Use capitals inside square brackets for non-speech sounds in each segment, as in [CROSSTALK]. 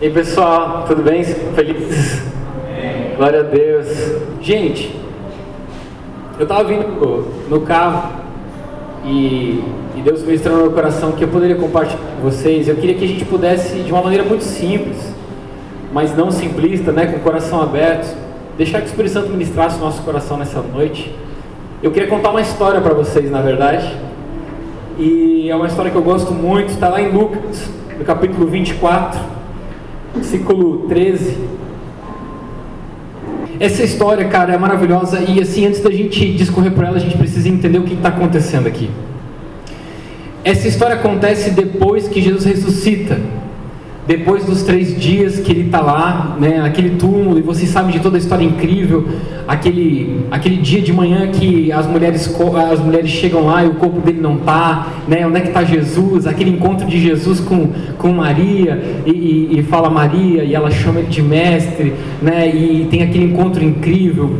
E aí pessoal, tudo bem? Felizes? Glória a Deus. Gente, eu estava vindo no carro e, e Deus ministrou no meu coração que eu poderia compartilhar com vocês. Eu queria que a gente pudesse, de uma maneira muito simples, mas não simplista, né, com o coração aberto, deixar que o Espírito Santo ministrasse o nosso coração nessa noite. Eu queria contar uma história para vocês, na verdade. E é uma história que eu gosto muito, está lá em Lucas, no capítulo 24 versículo 13. Essa história, cara, é maravilhosa e assim, antes da gente discorrer por ela, a gente precisa entender o que está acontecendo aqui. Essa história acontece depois que Jesus ressuscita depois dos três dias que ele está lá, né, aquele túmulo, e vocês sabem de toda a história incrível, aquele, aquele dia de manhã que as mulheres, as mulheres chegam lá e o corpo dele não está, né, onde é que está Jesus, aquele encontro de Jesus com, com Maria, e, e, e fala Maria, e ela chama ele de mestre, né, e tem aquele encontro incrível,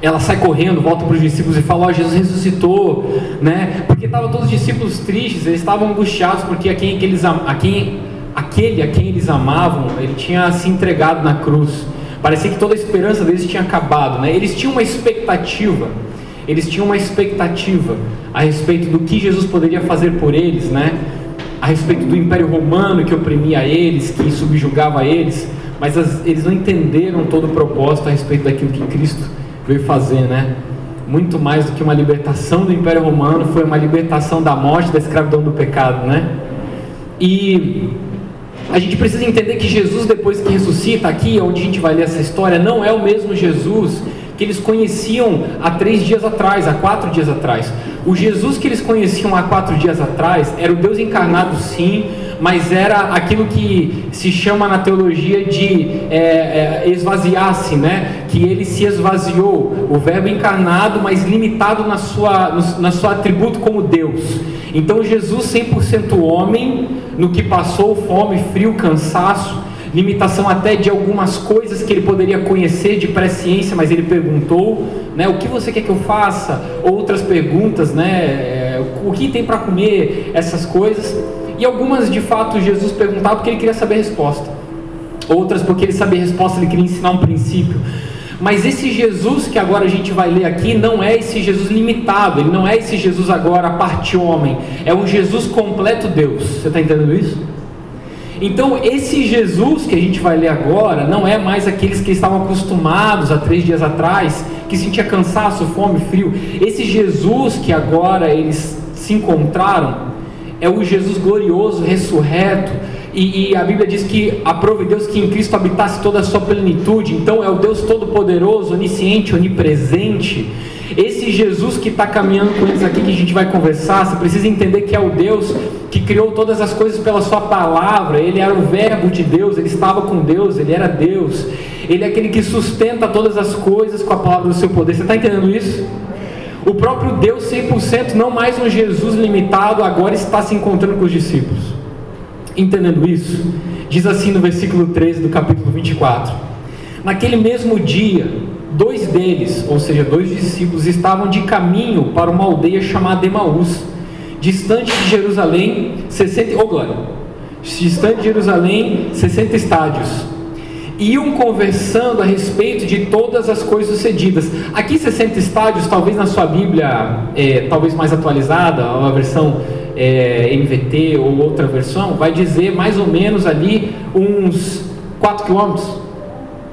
ela sai correndo, volta para os discípulos e fala: Ó, oh, Jesus ressuscitou, né? Porque estavam todos os discípulos tristes, eles estavam angustiados porque a quem, aqueles, a quem aquele a quem eles amavam, ele tinha se entregado na cruz. Parecia que toda a esperança deles tinha acabado, né? Eles tinham uma expectativa, eles tinham uma expectativa a respeito do que Jesus poderia fazer por eles, né? A respeito do Império Romano que oprimia eles, que subjugava eles, mas as, eles não entenderam todo o propósito a respeito daquilo que Cristo veio fazer, né? Muito mais do que uma libertação do Império Romano, foi uma libertação da morte, da escravidão do pecado, né? E a gente precisa entender que Jesus, depois que ressuscita, aqui onde a gente vai ler essa história, não é o mesmo Jesus que eles conheciam há três dias atrás, há quatro dias atrás. O Jesus que eles conheciam há quatro dias atrás era o Deus encarnado, sim, mas era aquilo que se chama na teologia de é, é, esvaziar-se, né? Que ele se esvaziou, o Verbo encarnado, mas limitado na sua, no, na sua atributo como Deus. Então Jesus 100% homem, no que passou fome, frio, cansaço, limitação até de algumas coisas que ele poderia conhecer de presciência, mas ele perguntou, né, o que você quer que eu faça? Outras perguntas, né, é, o que tem para comer? Essas coisas. E algumas de fato Jesus perguntava porque ele queria saber a resposta. Outras porque ele sabia a resposta, ele queria ensinar um princípio. Mas esse Jesus que agora a gente vai ler aqui não é esse Jesus limitado, ele não é esse Jesus agora parte homem, é um Jesus completo Deus. Você está entendendo isso? Então, esse Jesus que a gente vai ler agora não é mais aqueles que estavam acostumados há três dias atrás, que sentia cansaço, fome, frio. Esse Jesus que agora eles se encontraram é o Jesus glorioso, ressurreto, e, e, a Bíblia diz que aprove Deus que em Cristo habitasse toda a sua plenitude. Então é o Deus Todo-Poderoso, onisciente, onipresente. Esse Jesus que está caminhando com eles aqui, que a gente vai conversar, você precisa entender que é o Deus que criou todas as coisas pela Sua palavra. Ele era o Verbo de Deus, ele estava com Deus, ele era Deus. Ele é aquele que sustenta todas as coisas com a palavra do seu poder. Você está entendendo isso? O próprio Deus 100%, não mais um Jesus limitado, agora está se encontrando com os discípulos. Entendendo isso, diz assim no versículo 13 do capítulo 24: Naquele mesmo dia, dois deles, ou seja, dois discípulos, estavam de caminho para uma aldeia chamada Emaús, distante de Jerusalém, 60, oh glória, distante de Jerusalém, 60 estádios. Iam conversando a respeito de todas as coisas sucedidas. Aqui 60 estádios, talvez na sua Bíblia, é, talvez mais atualizada, uma versão é, NVT ou outra versão, vai dizer mais ou menos ali uns 4 km,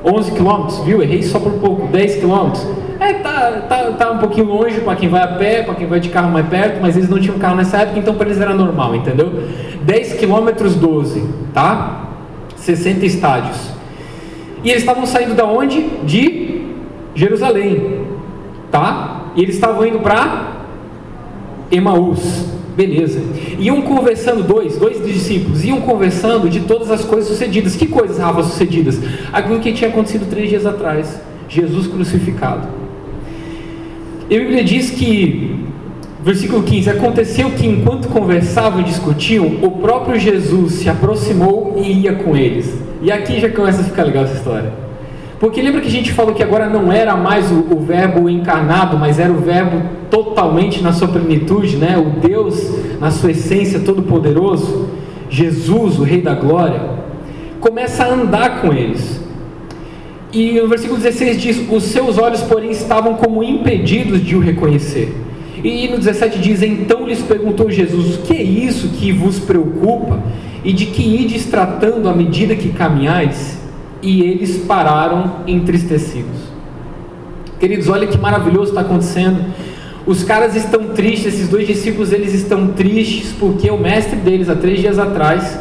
11 km, viu? Errei só por pouco, 10 km. É, tá, tá, tá um pouquinho longe para quem vai a pé, para quem vai de carro mais perto, mas eles não tinham carro nessa época, então para eles era normal, entendeu? 10 km 12, tá? 60 estádios. E eles estavam saindo da onde? De Jerusalém, tá? E eles estavam indo para Emaús. Beleza. Iam conversando dois, dois discípulos, iam conversando de todas as coisas sucedidas. Que coisas, Rafa, sucedidas? Aquilo que tinha acontecido três dias atrás. Jesus crucificado. E a Bíblia diz que, versículo 15: Aconteceu que enquanto conversavam e discutiam, o próprio Jesus se aproximou e ia com eles. E aqui já começa a ficar legal essa história. Porque lembra que a gente falou que agora não era mais o, o, verbo encarnado, mas era o verbo totalmente na sua plenitude, né? O Deus na sua essência todo-poderoso, Jesus, o Rei da Glória. começa a andar com eles. E no versículo 16 diz: Os seus olhos, porém, estavam como impedidos de o reconhecer. E no 17 diz: Então lhes perguntou Jesus: O que é isso que vos preocupa? E de que ides tratando à medida que caminhais? E eles pararam entristecidos. Queridos, olha que maravilhoso está acontecendo. Os caras estão tristes, esses dois discípulos eles estão tristes porque o mestre deles há três dias atrás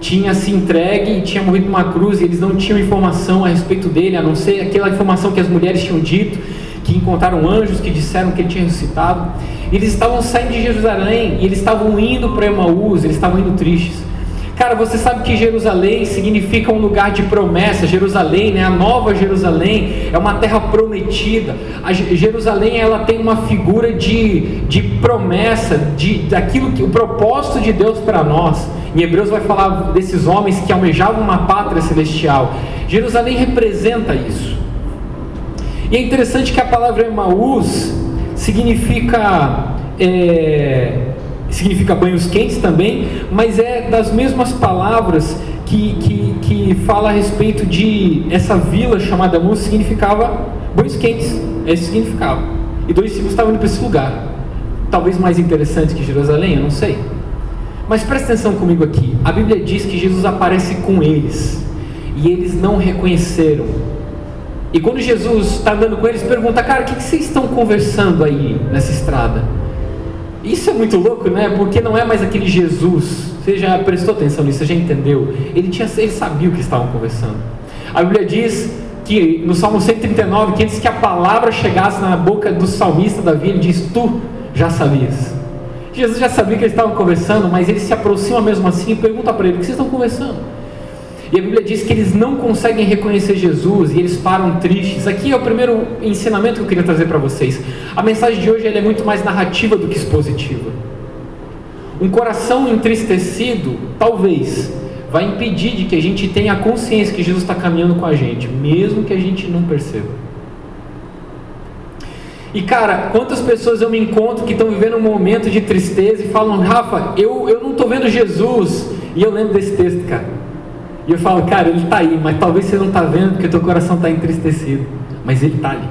tinha se entregue e tinha morrido numa cruz e eles não tinham informação a respeito dele, a não ser aquela informação que as mulheres tinham dito, que encontraram anjos que disseram que ele tinha ressuscitado. Eles estavam saindo de Jerusalém e eles estavam indo para Emaús, eles estavam indo tristes. Cara, você sabe que Jerusalém significa um lugar de promessa. Jerusalém, né, a nova Jerusalém, é uma terra prometida. A Jerusalém, ela tem uma figura de, de promessa, de daquilo que o propósito de Deus para nós. Em Hebreus vai falar desses homens que almejavam uma pátria celestial. Jerusalém representa isso. E é interessante que a palavra Emaús significa é, significa banhos quentes também, mas é das mesmas palavras que, que, que fala a respeito de essa vila chamada Mus, significava banhos quentes, esse significava. E dois discípulos estavam indo para esse lugar. Talvez mais interessante que Jerusalém, eu não sei. Mas presta atenção comigo aqui. A Bíblia diz que Jesus aparece com eles e eles não reconheceram. E quando Jesus está andando com eles, pergunta: Cara, o que, que vocês estão conversando aí nessa estrada? Isso é muito louco, né? Porque não é mais aquele Jesus. Você já prestou atenção nisso, você já entendeu? Ele, tinha, ele sabia o que estavam conversando. A Bíblia diz que no Salmo 139, que antes que a palavra chegasse na boca do salmista Davi, ele diz: Tu já sabias. Jesus já sabia que eles estavam conversando, mas ele se aproxima mesmo assim e pergunta para ele: O que vocês estão conversando? E a Bíblia diz que eles não conseguem reconhecer Jesus e eles param tristes. Aqui é o primeiro ensinamento que eu queria trazer para vocês. A mensagem de hoje é muito mais narrativa do que expositiva. Um coração entristecido, talvez, vai impedir de que a gente tenha a consciência que Jesus está caminhando com a gente, mesmo que a gente não perceba. E cara, quantas pessoas eu me encontro que estão vivendo um momento de tristeza e falam, Rafa, eu, eu não estou vendo Jesus. E eu lembro desse texto, cara. E eu falo, cara, ele está aí, mas talvez você não está vendo porque teu coração está entristecido. Mas ele está ali.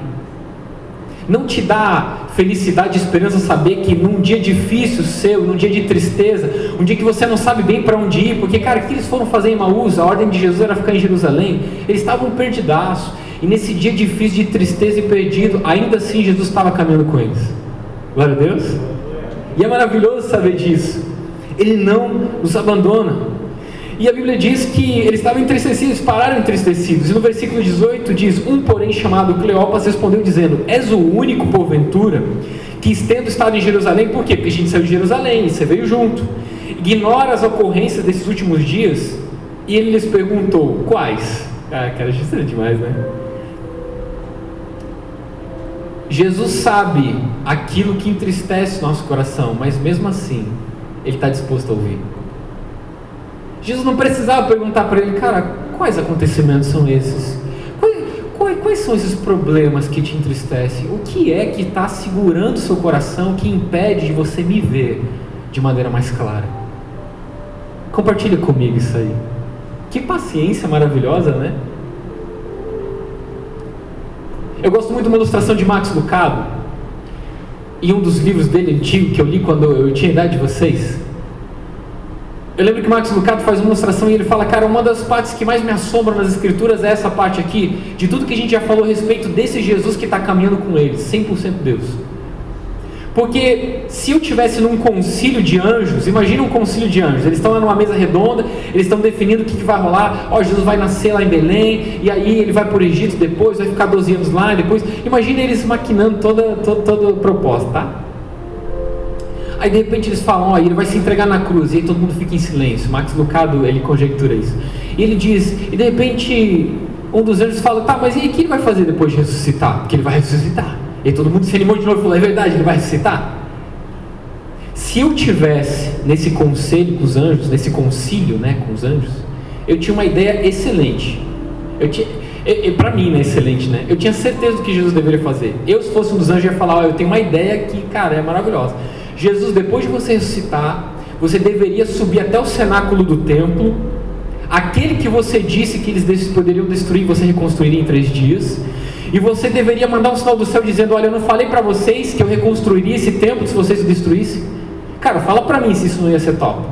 Não te dá felicidade e esperança saber que num dia difícil seu, num dia de tristeza, um dia que você não sabe bem para onde ir, porque, cara, o que eles foram fazer em Maús? A ordem de Jesus era ficar em Jerusalém. Eles estavam perdidaços. E nesse dia difícil de tristeza e perdido, ainda assim Jesus estava caminhando com eles. Glória a Deus. E é maravilhoso saber disso. Ele não nos abandona. E a Bíblia diz que eles estavam entristecidos, pararam entristecidos. E no versículo 18 diz: Um, porém, chamado Cleopas, respondeu dizendo: És o único, porventura, que estendo estado em Jerusalém, por quê? Porque a gente saiu de Jerusalém, você veio junto. Ignora as ocorrências desses últimos dias? E ele lhes perguntou: Quais? Ah, cara, isso é demais, né? Jesus sabe aquilo que entristece nosso coração, mas mesmo assim, Ele está disposto a ouvir. Jesus não precisava perguntar para ele, cara, quais acontecimentos são esses? Quais, quais, são esses problemas que te entristecem? O que é que está segurando seu coração que impede de você me ver de maneira mais clara? Compartilha comigo isso aí. Que paciência maravilhosa, né? Eu gosto muito de uma ilustração de Max Lucado, em um dos livros dele antigo que eu li quando eu tinha a idade de vocês. Eu lembro que Marcos Lucado faz uma ilustração e ele fala, cara, uma das partes que mais me assombram nas escrituras é essa parte aqui, de tudo que a gente já falou a respeito desse Jesus que está caminhando com eles, 100% Deus. Porque se eu tivesse num concílio de anjos, imagina um concílio de anjos, eles estão lá numa mesa redonda, eles estão definindo o que, que vai rolar, ó, Jesus vai nascer lá em Belém, e aí ele vai para o Egito depois, vai ficar 12 anos lá, depois, imagina eles maquinando toda, toda, toda a proposta, tá? Aí de repente eles falam, ó, ele vai se entregar na cruz, e aí todo mundo fica em silêncio. Max Lucado, ele conjectura isso. E ele diz, e de repente um dos anjos fala, tá, mas e o que ele vai fazer depois de ressuscitar? Porque ele vai ressuscitar. E todo mundo se animou de novo e falou, é verdade, ele vai ressuscitar? Se eu tivesse nesse conselho com os anjos, nesse concílio né, com os anjos, eu tinha uma ideia excelente. Eu tinha, para mim, né, excelente, né? Eu tinha certeza do que Jesus deveria fazer. Eu, se fosse um dos anjos, ia falar: ó, eu tenho uma ideia que, cara, é maravilhosa. Jesus, depois de você ressuscitar, você deveria subir até o cenáculo do templo, aquele que você disse que eles poderiam destruir, você reconstruiria em três dias. E você deveria mandar um sinal do céu dizendo: Olha, eu não falei para vocês que eu reconstruiria esse templo se vocês o destruíssem? Cara, fala para mim se isso não ia ser top.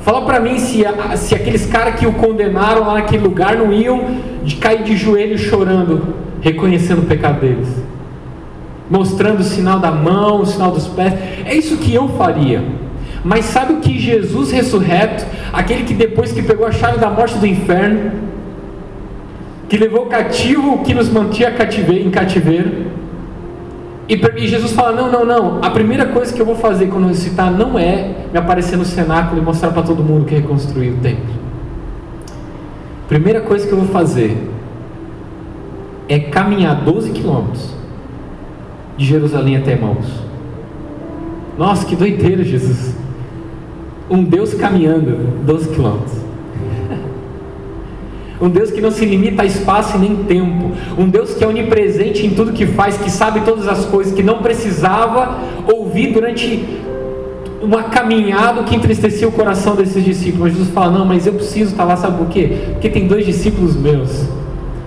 Fala para mim se, se aqueles caras que o condenaram lá naquele lugar não iam de cair de joelhos chorando, reconhecendo o pecado deles, mostrando o sinal da mão, o sinal dos pés. É isso que eu faria. Mas sabe o que Jesus ressurreto, aquele que depois que pegou a chave da morte do inferno, que levou cativo o que nos mantinha em cativeiro, e, Jesus fala: Não, não, não. A primeira coisa que eu vou fazer quando ressuscitar não é me aparecer no cenáculo e mostrar para todo mundo que reconstruiu o templo. Primeira coisa que eu vou fazer é caminhar 12 quilômetros de Jerusalém até Mãos. Nossa, que doideira, Jesus. Um Deus caminhando 12 quilômetros. [LAUGHS] Um Deus que não se limita a espaço e nem tempo. Um Deus que é onipresente em tudo que faz, que sabe todas as coisas, que não precisava ouvir durante uma caminhada que entristecia o coração desses discípulos. Jesus fala: Não, mas eu preciso estar lá, sabe por quê? Porque tem dois discípulos meus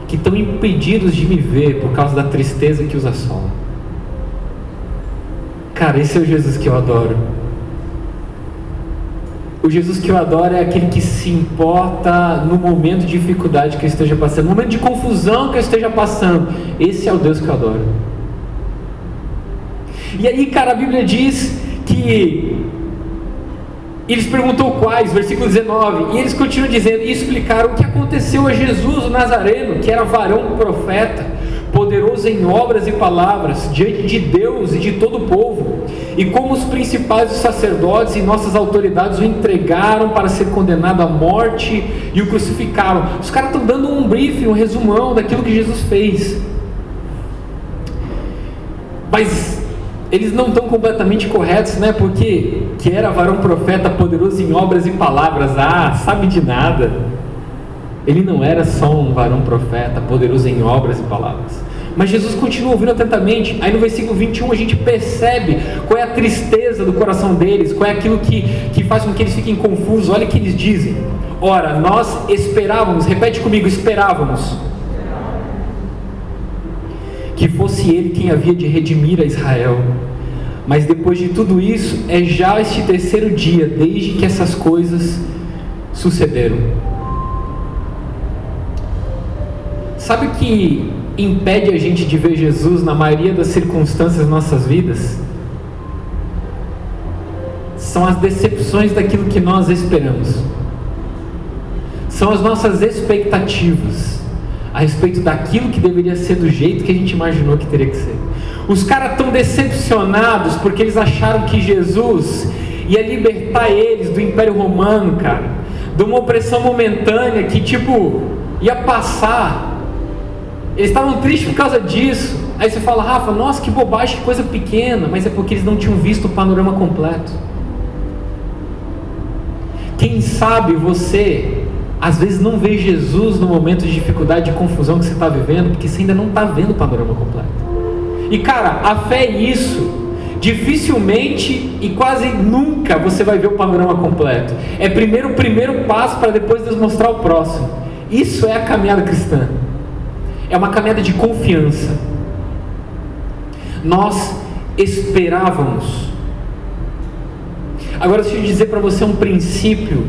que estão impedidos de me ver por causa da tristeza que os assola. Cara, esse é o Jesus que eu adoro. O Jesus que eu adoro é aquele que se importa no momento de dificuldade que eu esteja passando, no momento de confusão que eu esteja passando. Esse é o Deus que eu adoro. E aí, cara, a Bíblia diz que eles perguntou quais, versículo 19, e eles continuam dizendo e explicaram o que aconteceu a Jesus o Nazareno, que era varão profeta poderoso em obras e palavras, diante de Deus e de todo o povo, e como os principais sacerdotes e nossas autoridades o entregaram para ser condenado à morte e o crucificaram. Os caras estão dando um briefing, um resumão daquilo que Jesus fez. Mas eles não estão completamente corretos, né? Porque que era varão profeta poderoso em obras e palavras, ah, sabe de nada. Ele não era só um varão profeta, poderoso em obras e palavras. Mas Jesus continua ouvindo atentamente. Aí no versículo 21 a gente percebe qual é a tristeza do coração deles, qual é aquilo que, que faz com que eles fiquem confusos. Olha o que eles dizem. Ora, nós esperávamos, repete comigo, esperávamos. Que fosse ele quem havia de redimir a Israel. Mas depois de tudo isso, é já este terceiro dia desde que essas coisas sucederam. Sabe que impede a gente de ver Jesus na maioria das circunstâncias das nossas vidas? São as decepções daquilo que nós esperamos. São as nossas expectativas a respeito daquilo que deveria ser do jeito que a gente imaginou que teria que ser. Os caras estão decepcionados porque eles acharam que Jesus ia libertar eles do Império Romano, cara, de uma opressão momentânea que, tipo, ia passar eles estavam tristes por causa disso. Aí você fala, Rafa, nossa, que bobagem, que coisa pequena. Mas é porque eles não tinham visto o panorama completo. Quem sabe você, às vezes, não vê Jesus no momento de dificuldade, de confusão que você está vivendo, porque você ainda não está vendo o panorama completo. E cara, a fé é isso. Dificilmente e quase nunca você vai ver o panorama completo. É primeiro o primeiro passo para depois Deus mostrar o próximo. Isso é a caminhada cristã. É uma caminhada de confiança. Nós esperávamos. Agora deixa eu dizer para você um princípio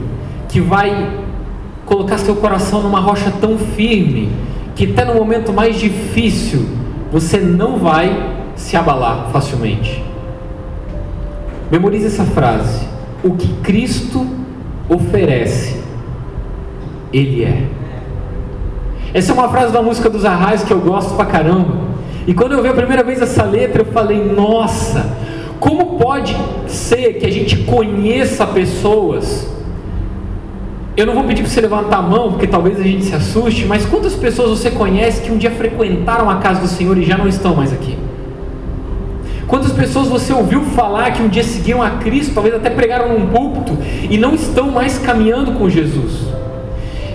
que vai colocar seu coração numa rocha tão firme que até no momento mais difícil você não vai se abalar facilmente. Memorize essa frase: o que Cristo oferece, Ele é. Essa é uma frase da música dos Arrais que eu gosto pra caramba. E quando eu vi a primeira vez essa letra, eu falei: nossa, como pode ser que a gente conheça pessoas? Eu não vou pedir para você levantar a mão, porque talvez a gente se assuste, mas quantas pessoas você conhece que um dia frequentaram a casa do Senhor e já não estão mais aqui? Quantas pessoas você ouviu falar que um dia seguiram a Cristo, talvez até pregaram num púlpito e não estão mais caminhando com Jesus?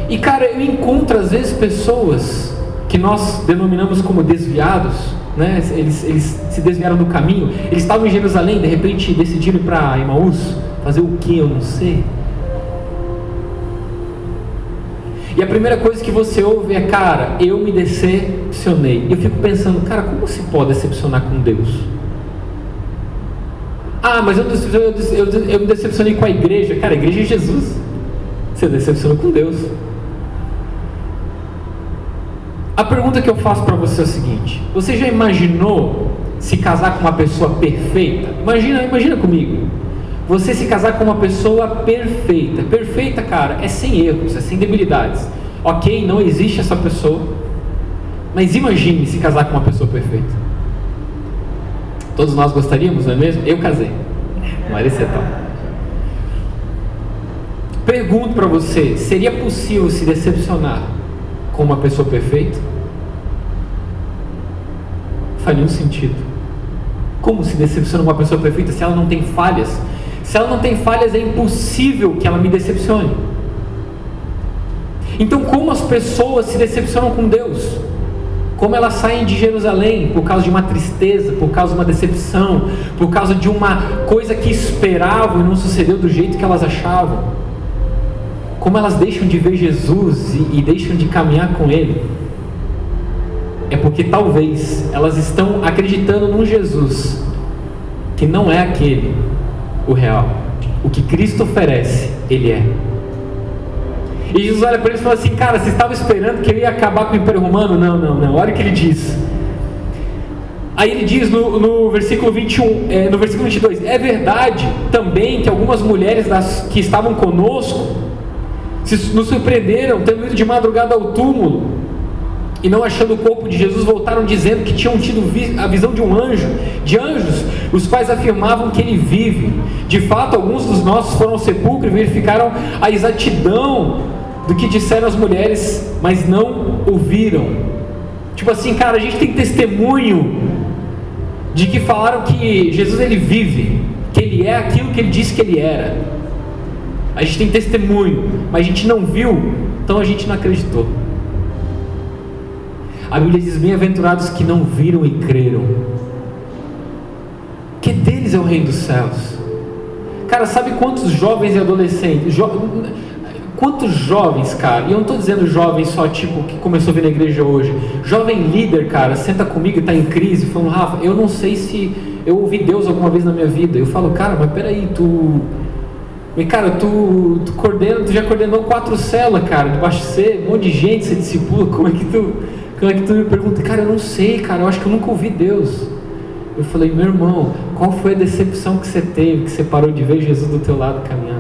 E cara, eu encontro às vezes pessoas que nós denominamos como desviados, né? Eles, eles se desviaram do caminho. Eles estavam em Jerusalém, de repente decidiram ir para Emaús, fazer o que eu não sei. E a primeira coisa que você ouve é, cara, eu me decepcionei. Eu fico pensando, cara, como se pode decepcionar com Deus? Ah, mas eu, eu, eu, eu me decepcionei com a igreja. Cara, a igreja é Jesus. Você decepcionou com Deus. A pergunta que eu faço para você é o seguinte: você já imaginou se casar com uma pessoa perfeita? Imagina, imagina comigo. Você se casar com uma pessoa perfeita. Perfeita, cara, é sem erros, é sem debilidades. Ok, não existe essa pessoa. Mas imagine se casar com uma pessoa perfeita. Todos nós gostaríamos, não é mesmo? Eu casei. Marisa tal. Pergunto para você: seria possível se decepcionar com uma pessoa perfeita? Faz nenhum sentido. Como se decepciona uma pessoa perfeita se ela não tem falhas? Se ela não tem falhas, é impossível que ela me decepcione. Então, como as pessoas se decepcionam com Deus? Como elas saem de Jerusalém por causa de uma tristeza, por causa de uma decepção, por causa de uma coisa que esperavam e não sucedeu do jeito que elas achavam? Como elas deixam de ver Jesus e, e deixam de caminhar com Ele? É porque talvez elas estão acreditando num Jesus que não é aquele o real. O que Cristo oferece, Ele é. E Jesus olha para eles e fala assim: Cara, você estava esperando que ele ia acabar com o Império Romano? Não, não, não. Olha o que ele diz. Aí ele diz no, no versículo 21, é, no versículo 22: É verdade também que algumas mulheres das, que estavam conosco se, nos surpreenderam, tendo ido de madrugada ao túmulo e não achando o corpo de Jesus, voltaram dizendo que tinham tido a visão de um anjo, de anjos, os quais afirmavam que ele vive. De fato, alguns dos nossos foram ao sepulcro e verificaram a exatidão do que disseram as mulheres, mas não ouviram. Tipo assim, cara, a gente tem testemunho de que falaram que Jesus ele vive, que ele é aquilo que ele disse que ele era. A gente tem testemunho, mas a gente não viu, então a gente não acreditou. A Bíblia diz: Bem-aventurados que não viram e creram, que deles é o reino dos céus. Cara, sabe quantos jovens e adolescentes, jo... quantos jovens, cara, e eu não estou dizendo jovem só tipo que começou a vir na igreja hoje, jovem líder, cara, senta comigo e está em crise, falando, Rafa, eu não sei se eu ouvi Deus alguma vez na minha vida. Eu falo, cara, mas peraí, tu. E cara, tu, tu coordena, tu já coordenou quatro células, cara, debaixo de você, um monte de gente, você discipula, [LAUGHS] como é que tu como é que tu me pergunta, cara, eu não sei, cara, eu acho que eu nunca ouvi Deus. Eu falei, meu irmão, qual foi a decepção que você teve, que você parou de ver Jesus do teu lado caminhando?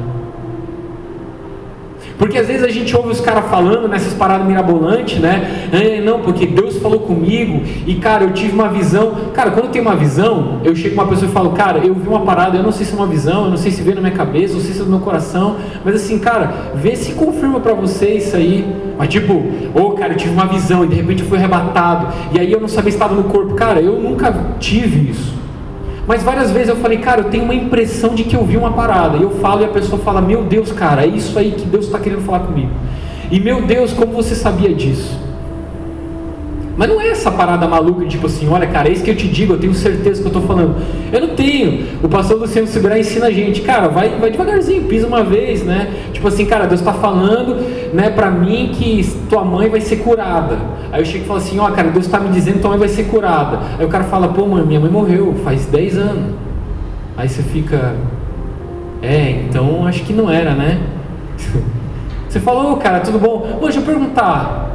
Porque às vezes a gente ouve os caras falando nessas paradas mirabolantes, né? É, não, porque Deus falou comigo e, cara, eu tive uma visão. Cara, quando tenho uma visão, eu chego com uma pessoa e falo, cara, eu vi uma parada, eu não sei se é uma visão, eu não sei se veio na minha cabeça, eu não sei se é no meu coração, mas assim, cara, vê se confirma para você isso aí. Mas tipo, ô, oh, cara, eu tive uma visão e de repente eu fui arrebatado, e aí eu não sabia se estava no corpo. Cara, eu nunca tive isso. Mas várias vezes eu falei, cara, eu tenho uma impressão de que eu vi uma parada. E eu falo e a pessoa fala, meu Deus, cara, é isso aí que Deus está querendo falar comigo. E meu Deus, como você sabia disso? Mas não é essa parada maluca de tipo assim, olha cara, é isso que eu te digo, eu tenho certeza que eu estou falando. Eu não tenho. O pastor Luciano Segurar ensina a gente, cara, vai, vai devagarzinho, pisa uma vez, né? Tipo assim, cara, Deus está falando, né, para mim que tua mãe vai ser curada. Aí eu chego e falo assim, ó, oh, cara, Deus está me dizendo que tua mãe vai ser curada. Aí o cara fala, pô, mãe, minha mãe morreu faz 10 anos. Aí você fica, é, então acho que não era, né? [LAUGHS] Você falou, oh, cara, tudo bom? Pô, deixa eu perguntar.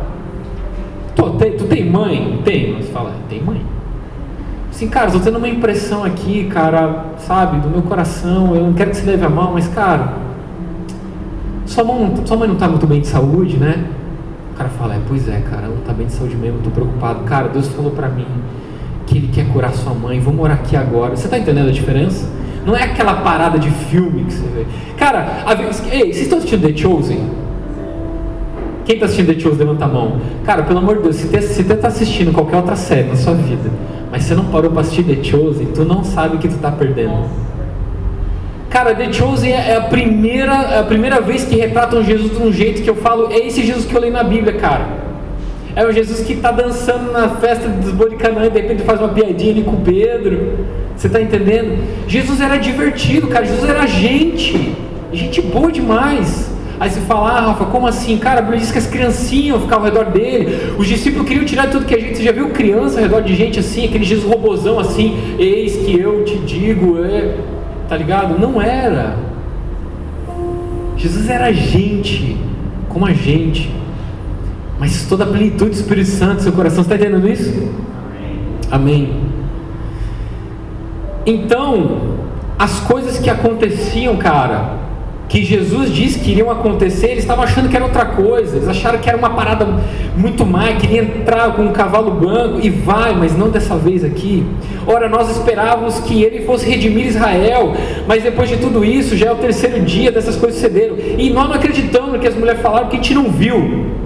Tu tem, tu tem mãe? Tem. Você fala, tem mãe. Assim, cara, estou tendo uma impressão aqui, cara, sabe, do meu coração. Eu não quero que você leve a mão, mas, cara, sua, mãe, sua mãe não está muito bem de saúde, né? O cara fala, é, pois é, cara, não está bem de saúde mesmo, estou preocupado. Cara, Deus falou para mim que Ele quer curar sua mãe, vamos morar aqui agora. Você está entendendo a diferença? Não é aquela parada de filme que você vê. Cara, a, ei, vocês estão assistindo The Chosen? Quem está assistindo The Chosen, levanta a mão. Cara, pelo amor de Deus, se você está assistindo qualquer outra série na sua vida, mas você não parou para assistir The Chosen, tu não sabe o que tu está perdendo. Cara, The Chosen é a primeira, é a primeira vez que retratam Jesus de um jeito que eu falo, é esse Jesus que eu leio na Bíblia, cara. É o Jesus que está dançando na festa dos Canaã e de repente faz uma piadinha ali com Pedro. Você está entendendo? Jesus era divertido, cara. Jesus era gente. Gente boa demais. Aí você fala, ah, Rafa, como assim? Cara, a Bíblia diz que as criancinhas ficavam ao redor dele. Os discípulos queriam tirar tudo que a gente. Você já viu criança ao redor de gente assim, aquele Jesus robozão assim, eis que eu te digo, é. Tá ligado? Não era. Jesus era gente, como a gente. Mas toda a plenitude do Espírito Santo, seu coração está entendendo isso? Amém. Amém. Então, as coisas que aconteciam, cara, que Jesus disse que iriam acontecer, eles estavam achando que era outra coisa, eles acharam que era uma parada muito mais, queria entrar com um cavalo branco e vai, mas não dessa vez aqui. Ora, nós esperávamos que ele fosse redimir Israel, mas depois de tudo isso, já é o terceiro dia dessas coisas sucederam, e nós não acreditamos no que as mulheres falaram, porque a gente não viu.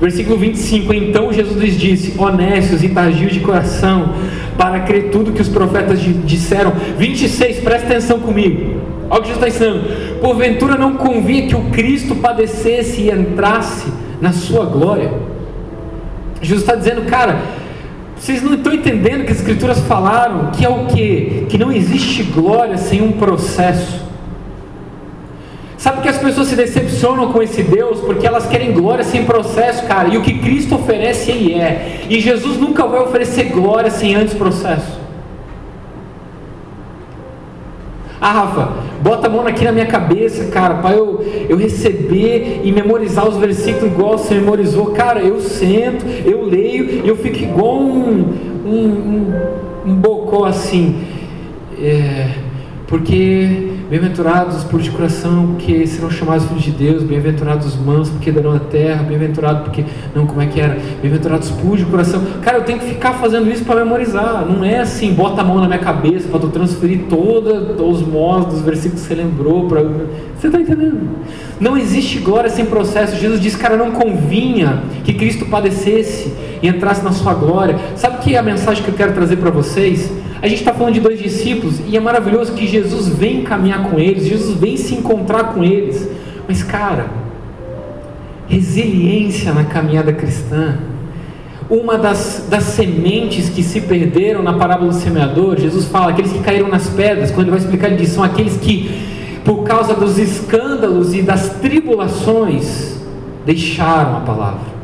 Versículo 25: Então Jesus lhes disse: Honestos e tardios de coração, para crer tudo que os profetas disseram. 26, presta atenção comigo. Olha o que Jesus está ensinando. Porventura não convinha que o Cristo padecesse e entrasse na sua glória. Jesus está dizendo, cara, vocês não estão entendendo que as Escrituras falaram que é o que? Que não existe glória sem um processo. Sabe que as pessoas se decepcionam com esse Deus porque elas querem glória sem processo, cara. E o que Cristo oferece, Ele é. E Jesus nunca vai oferecer glória sem antes processo. Ah, Rafa, bota a mão aqui na minha cabeça, cara, para eu, eu receber e memorizar os versículos igual você memorizou. Cara, eu sento, eu leio e eu fico igual um, um, um, um bocó assim. É, porque Bem-aventurados os puros de coração, porque serão chamados filhos de Deus. Bem-aventurados os mansos, porque darão a terra. Bem-aventurado porque. Não, como é que era? Bem-aventurados os puros de coração. Cara, eu tenho que ficar fazendo isso para memorizar. Não é assim, bota a mão na minha cabeça para tu transferir todos os mós dos versículos que você lembrou. Pra... Você está entendendo? Não existe glória sem processo. Jesus disse, cara, não convinha que Cristo padecesse e entrasse na sua glória. Sabe que é a mensagem que eu quero trazer para vocês? A gente está falando de dois discípulos e é maravilhoso que Jesus vem caminhar com eles, Jesus vem se encontrar com eles. Mas, cara, resiliência na caminhada cristã. Uma das, das sementes que se perderam na parábola do semeador, Jesus fala, aqueles que caíram nas pedras, quando ele vai explicar, ele diz, são aqueles que, por causa dos escândalos e das tribulações, deixaram a palavra.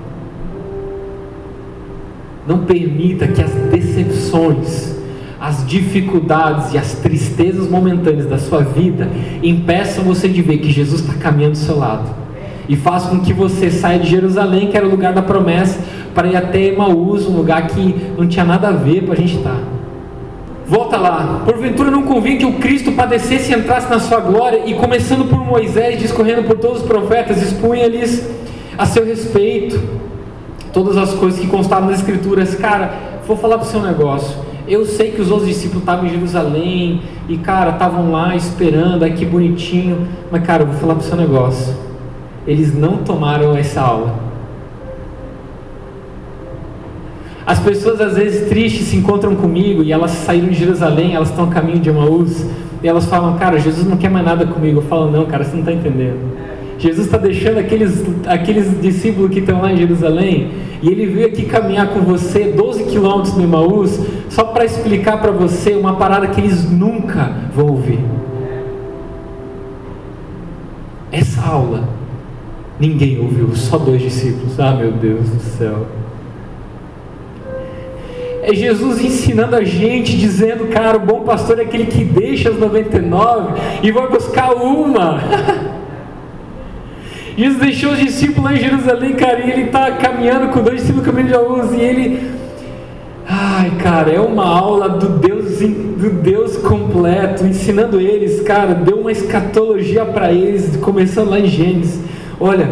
Não permita que as decepções, as dificuldades e as tristezas momentâneas da sua vida impeçam você de ver que Jesus está caminhando do seu lado. E faz com que você saia de Jerusalém, que era o lugar da promessa, para ir até Emaús, um lugar que não tinha nada a ver para a gente estar. Tá. Volta lá. Porventura não convinha que o Cristo padecesse e entrasse na sua glória, e começando por Moisés, discorrendo por todos os profetas, expunha-lhes a seu respeito todas as coisas que constavam nas Escrituras. Cara, vou falar para o seu negócio eu sei que os outros discípulos estavam em Jerusalém e, cara, estavam lá esperando, ai que bonitinho. Mas, cara, eu vou falar para o seu negócio. Eles não tomaram essa aula. As pessoas às vezes tristes se encontram comigo e elas saíram de Jerusalém, elas estão a caminho de Emaús e elas falam, cara, Jesus não quer mais nada comigo. Eu falo, não, cara, você não está entendendo. Jesus está deixando aqueles, aqueles discípulos que estão lá em Jerusalém e ele veio aqui caminhar com você 12 quilômetros no Emaús só para explicar para você uma parada que eles nunca vão ouvir. Essa aula ninguém ouviu, só dois discípulos. Ah, meu Deus do céu. É Jesus ensinando a gente, dizendo, cara, o bom pastor é aquele que deixa as 99 e vai buscar uma. [LAUGHS] Jesus deixou os discípulos lá em Jerusalém, cara, e ele está caminhando com dois discípulos caminhando de Aús, e ele. Ai, cara, é uma aula do Deus, do Deus completo, ensinando eles, cara, deu uma escatologia para eles, começando lá em Gênesis. Olha,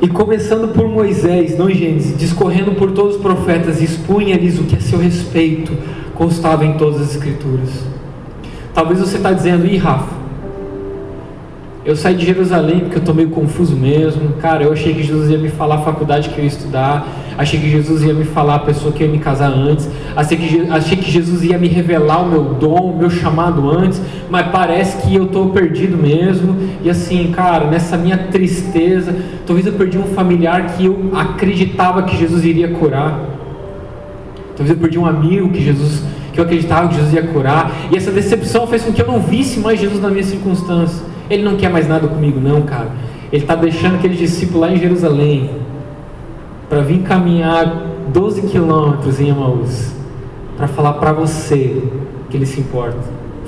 e começando por Moisés, não Gênesis, discorrendo por todos os profetas, expunha-lhes o que a seu respeito constava em todas as Escrituras. Talvez você está dizendo, ih, Rafa, eu saí de Jerusalém porque eu estou meio confuso mesmo. Cara, eu achei que Jesus ia me falar a faculdade que eu ia estudar. Achei que Jesus ia me falar a pessoa que ia me casar antes. Achei que, achei que Jesus ia me revelar o meu dom, o meu chamado antes. Mas parece que eu estou perdido mesmo. E assim, cara, nessa minha tristeza, talvez eu perdi um familiar que eu acreditava que Jesus iria curar. Talvez eu perdi um amigo que Jesus que eu acreditava que Jesus ia curar. E essa decepção fez com que eu não visse mais Jesus na minha circunstância. Ele não quer mais nada comigo, não, cara. Ele está deixando aquele discípulo lá em Jerusalém para vir caminhar 12 quilômetros em Emaús para falar para você que ele se importa.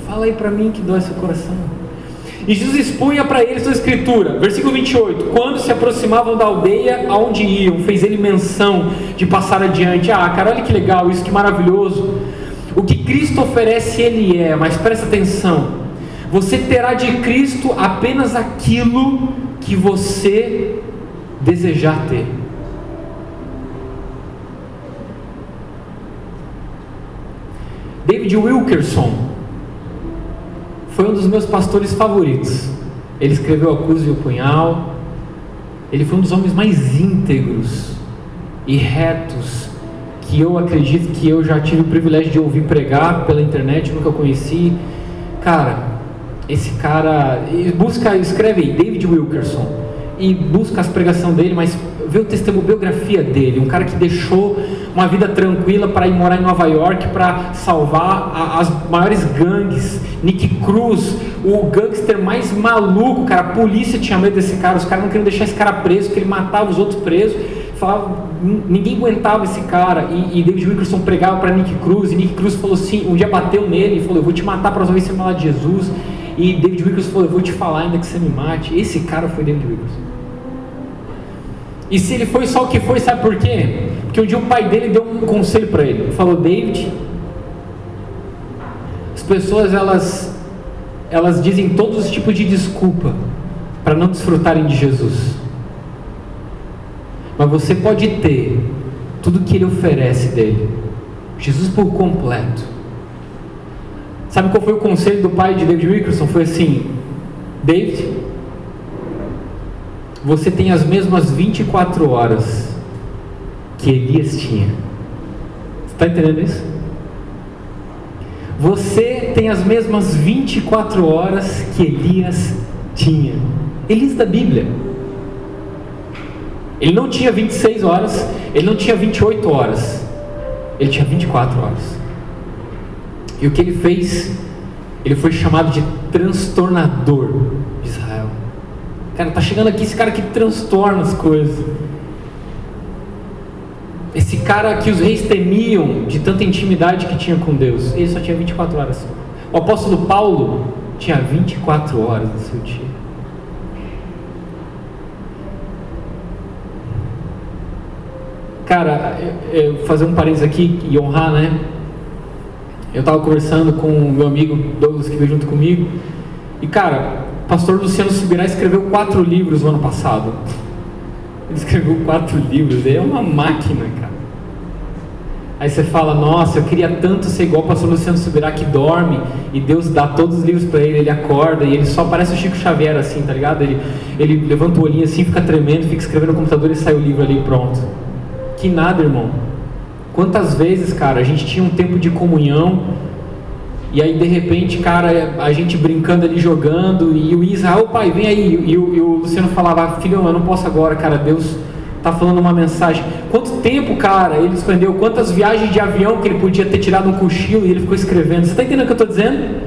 Fala aí para mim que dói seu coração. E Jesus expunha para eles a escritura, versículo 28. Quando se aproximavam da aldeia aonde iam, fez ele menção de passar adiante. Ah, cara, olha que legal, isso que maravilhoso. O que Cristo oferece, Ele é, mas presta atenção. Você terá de Cristo apenas aquilo que você desejar ter. David Wilkerson foi um dos meus pastores favoritos. Ele escreveu A Cruz e o Punhal. Ele foi um dos homens mais íntegros e retos que eu acredito que eu já tive o privilégio de ouvir pregar pela internet, nunca conheci. Cara, esse cara busca, escreve aí, David Wilkerson e busca as pregação dele, mas vê o testemunho, biografia dele, um cara que deixou uma vida tranquila para ir morar em Nova York para salvar a, as maiores gangues. Nick Cruz, o gangster mais maluco, cara, a polícia tinha medo desse cara, os caras não queriam deixar esse cara preso, que ele matava os outros presos. Falava, ninguém aguentava esse cara. E, e David Wilkerson pregava para Nick Cruz, e Nick Cruz falou assim, um dia bateu nele e falou: Eu vou te matar para ouvir você falar de Jesus. E David Wilkerson falou: Eu vou te falar ainda que você me mate. Esse cara foi David Wilkerson. E se ele foi só o que foi, sabe por quê? Porque um dia o pai dele deu um conselho para ele. Falou: David, as pessoas elas, elas dizem todos os tipos de desculpa para não desfrutarem de Jesus. Mas você pode ter tudo que ele oferece dele. Jesus por completo. Sabe qual foi o conselho do pai de David Wilkerson? Foi assim: David, você tem as mesmas 24 horas que Elias tinha. Está entendendo isso? Você tem as mesmas 24 horas que Elias tinha. Elias da Bíblia. Ele não tinha 26 horas, ele não tinha 28 horas, ele tinha 24 horas. E o que ele fez? Ele foi chamado de transtornador de Israel. Cara, tá chegando aqui esse cara que transtorna as coisas. Esse cara que os reis temiam de tanta intimidade que tinha com Deus. Ele só tinha 24 horas. O apóstolo Paulo tinha 24 horas no seu dia. Cara, eu, eu fazer um parênteses aqui e honrar, né? Eu estava conversando com o meu amigo Douglas que veio junto comigo. E cara, o pastor Luciano Subirá escreveu quatro livros no ano passado. Ele escreveu quatro livros, ele é uma máquina, cara. Aí você fala, nossa, eu queria tanto ser igual o pastor Luciano Subirá que dorme e Deus dá todos os livros para ele, ele acorda e ele só parece o Chico Xavier assim, tá ligado? Ele, ele levanta o olhinho assim, fica tremendo, fica escrevendo no computador e sai o livro ali pronto. Que nada, irmão. Quantas vezes, cara, a gente tinha um tempo de comunhão e aí de repente, cara, a gente brincando ali jogando e o Isa, ô pai, vem aí. E o, e o Luciano falava, filho, eu não posso agora, cara, Deus tá falando uma mensagem. Quanto tempo, cara, ele escondeu? Quantas viagens de avião que ele podia ter tirado um cochilo e ele ficou escrevendo? Você está entendendo o que eu estou dizendo?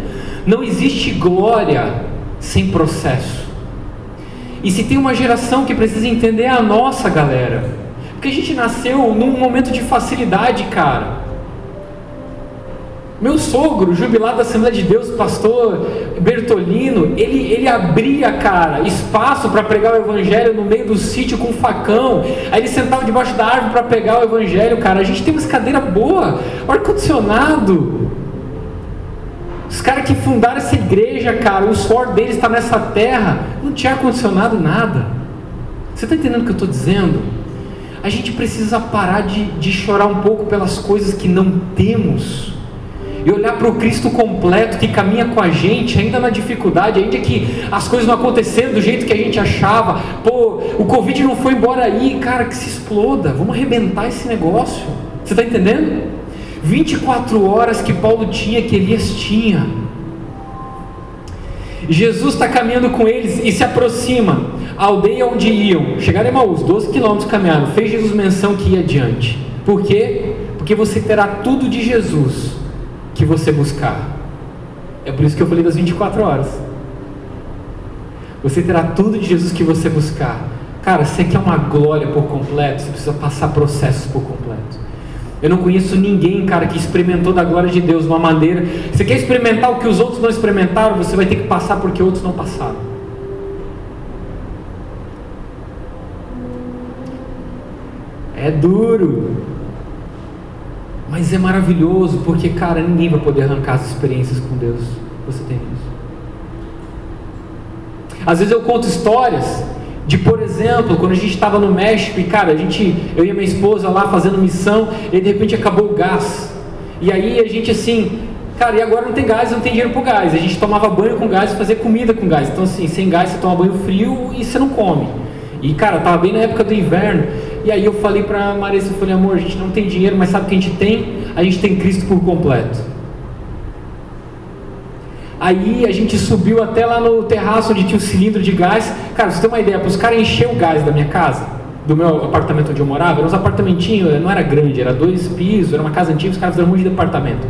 Não existe glória sem processo. E se tem uma geração que precisa entender, é a nossa galera. Porque a gente nasceu num momento de facilidade, cara. Meu sogro, jubilado da Assembleia de Deus, pastor Bertolino, ele, ele abria, cara, espaço para pregar o evangelho no meio do sítio com um facão. Aí ele sentava debaixo da árvore para pregar o evangelho, cara. A gente tem uma cadeira boa, ar-condicionado. Os caras que fundaram essa igreja, cara, o suor deles está nessa terra, não tinha ar-condicionado nada. Você está entendendo o que eu estou dizendo? A gente precisa parar de, de chorar um pouco pelas coisas que não temos e olhar para o Cristo completo que caminha com a gente, ainda na dificuldade, ainda que as coisas não aconteceram do jeito que a gente achava. Pô, o Covid não foi embora aí, cara, que se exploda. Vamos arrebentar esse negócio. Você está entendendo? 24 horas que Paulo tinha, que Elias tinha. Jesus está caminhando com eles e se aproxima. A aldeia onde iam, chegaram a Emaús, 12 quilômetros caminharam. Fez Jesus menção que ia adiante. Por quê? Porque você terá tudo de Jesus que você buscar. É por isso que eu falei das 24 horas. Você terá tudo de Jesus que você buscar. Cara, você quer uma glória por completo, você precisa passar processos por completo. Eu não conheço ninguém, cara, que experimentou da glória de Deus de uma maneira. Você quer experimentar o que os outros não experimentaram, você vai ter que passar porque outros não passaram. É duro, mas é maravilhoso porque, cara, ninguém vai poder arrancar as experiências com Deus. Você tem isso. Às vezes eu conto histórias de, por exemplo, quando a gente estava no México e, cara, a gente, eu e minha esposa lá fazendo missão e de repente acabou o gás. E aí a gente assim, cara, e agora não tem gás, não tem dinheiro pro gás. A gente tomava banho com gás e fazia comida com gás. Então assim, sem gás você toma banho frio e você não come. E cara, tava bem na época do inverno. E aí eu falei para Marisa, eu falei, amor, a gente não tem dinheiro, mas sabe o que a gente tem? A gente tem Cristo por completo. Aí a gente subiu até lá no terraço onde tinha o cilindro de gás. Cara, você tem uma ideia, para os caras encher o gás da minha casa, do meu apartamento onde eu morava, eram uns apartamentinhos, não era grande, era dois pisos, era uma casa antiga, os caras fizeram um monte de departamento.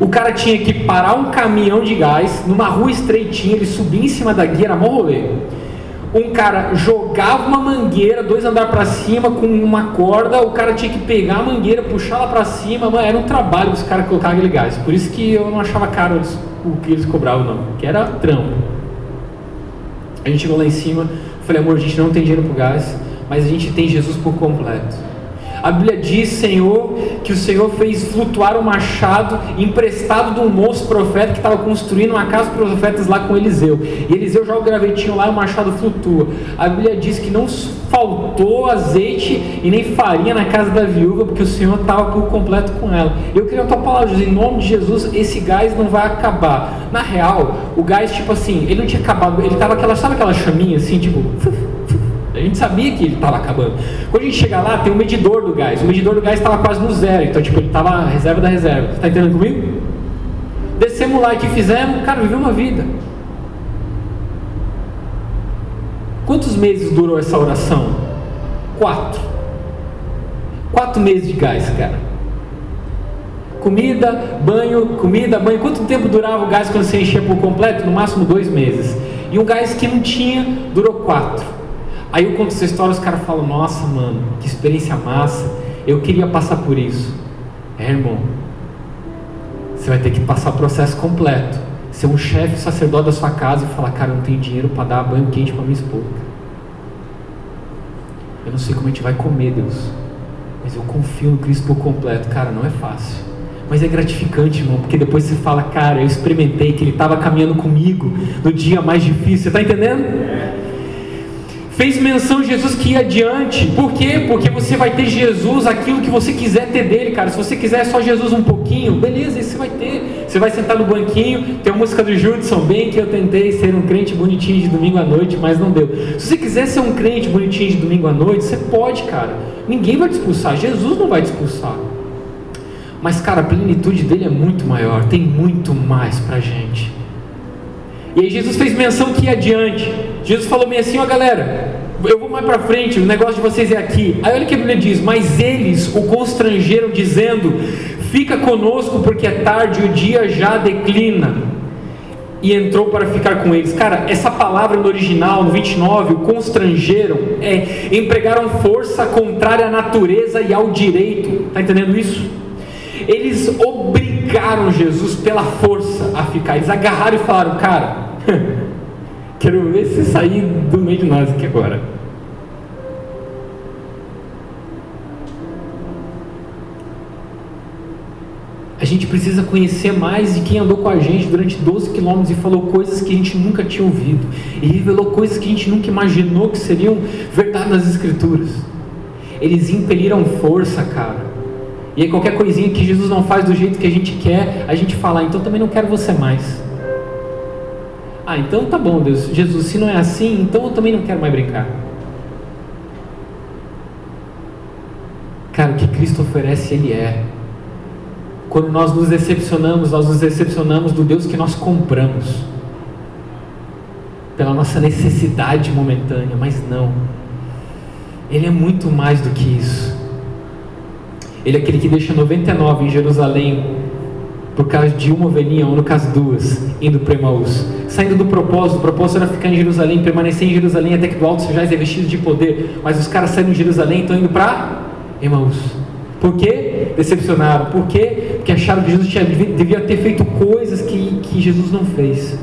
O cara tinha que parar um caminhão de gás numa rua estreitinha, ele subia em cima da guia, era mó rolê. Um cara jogava uma mangueira, dois andares para cima com uma corda, o cara tinha que pegar a mangueira, puxar lá para cima, mano, era um trabalho os caras colocar aquele gás. Por isso que eu não achava caro o que eles cobravam, não, que era trampo. A gente chegou lá em cima, falei, amor, a gente não tem dinheiro pro gás, mas a gente tem Jesus por completo. A Bíblia diz, Senhor, que o Senhor fez flutuar o um machado emprestado de um moço profeta que estava construindo uma casa para os profetas lá com Eliseu. E Eliseu joga o gravetinho lá e o machado flutua. A Bíblia diz que não faltou azeite e nem farinha na casa da viúva, porque o Senhor estava por completo com ela. Eu queria a tua palavra, Jesus, em nome de Jesus, esse gás não vai acabar. Na real, o gás, tipo assim, ele não tinha acabado, ele estava aquela, sabe aquela chaminha assim, tipo. A gente sabia que ele estava acabando. Quando a gente chega lá, tem um medidor do gás. O medidor do gás estava quase no zero. Então, tipo, ele estava reserva da reserva. Está entendendo comigo? Descemos lá e que fizemos? Cara, viveu uma vida. Quantos meses durou essa oração? Quatro. Quatro meses de gás, cara. Comida, banho, comida, banho. Quanto tempo durava o gás quando você enchia por completo? No máximo dois meses. E um gás que não tinha durou quatro. Aí eu conto essa história, os caras falam: Nossa, mano, que experiência massa. Eu queria passar por isso. É, irmão, você vai ter que passar o processo completo. Ser um chefe sacerdote da sua casa e falar: Cara, eu não tenho dinheiro para dar banho quente para minha esposa. Eu não sei como a gente vai comer, Deus. Mas eu confio no Cristo por completo. Cara, não é fácil. Mas é gratificante, irmão, porque depois você fala, cara, eu experimentei que ele estava caminhando comigo no dia mais difícil. Você está entendendo? É fez menção de Jesus que ia adiante. Por quê? Porque você vai ter Jesus, aquilo que você quiser ter dele, cara. Se você quiser só Jesus um pouquinho, beleza, isso você vai ter. Você vai sentar no banquinho, tem a música do Judson, bem que eu tentei ser um crente bonitinho de domingo à noite, mas não deu. Se você quiser ser um crente bonitinho de domingo à noite, você pode, cara. Ninguém vai te expulsar, Jesus não vai te expulsar. Mas, cara, a plenitude dele é muito maior, tem muito mais pra gente. E aí Jesus fez menção que ia adiante. Jesus falou bem assim, ó galera, eu vou mais para frente, o negócio de vocês é aqui. Aí olha o que a Bíblia diz, mas eles o constrangeram dizendo, fica conosco porque é tarde, o dia já declina. E entrou para ficar com eles. Cara, essa palavra no original, no 29, o constrangeram, é empregaram força contrária à natureza e ao direito. Está entendendo isso? Eles obrigaram Jesus pela força a ficar. Eles agarraram e falaram, cara, [LAUGHS] Quero ver se sair do meio de nós aqui agora. A gente precisa conhecer mais de quem andou com a gente durante 12 quilômetros e falou coisas que a gente nunca tinha ouvido. E revelou coisas que a gente nunca imaginou que seriam verdade nas Escrituras. Eles impeliram força, cara. E aí qualquer coisinha que Jesus não faz do jeito que a gente quer, a gente fala, ah, então também não quero você mais. Ah, então tá bom, Deus. Jesus, se não é assim, então eu também não quero mais brincar. Cara, o que Cristo oferece, Ele é. Quando nós nos decepcionamos, nós nos decepcionamos do Deus que nós compramos. Pela nossa necessidade momentânea, mas não. Ele é muito mais do que isso. Ele é aquele que deixa 99 em Jerusalém por causa de uma ovelhinha, ou no caso duas, indo para Emaús. Saindo do propósito, o propósito era ficar em Jerusalém, permanecer em Jerusalém até que do alto sejais revestidos de poder. Mas os caras saíram de Jerusalém e estão indo para Emaús. Por quê? Decepcionaram. Por quê? Porque acharam que Jesus tinha, devia ter feito coisas que, que Jesus não fez.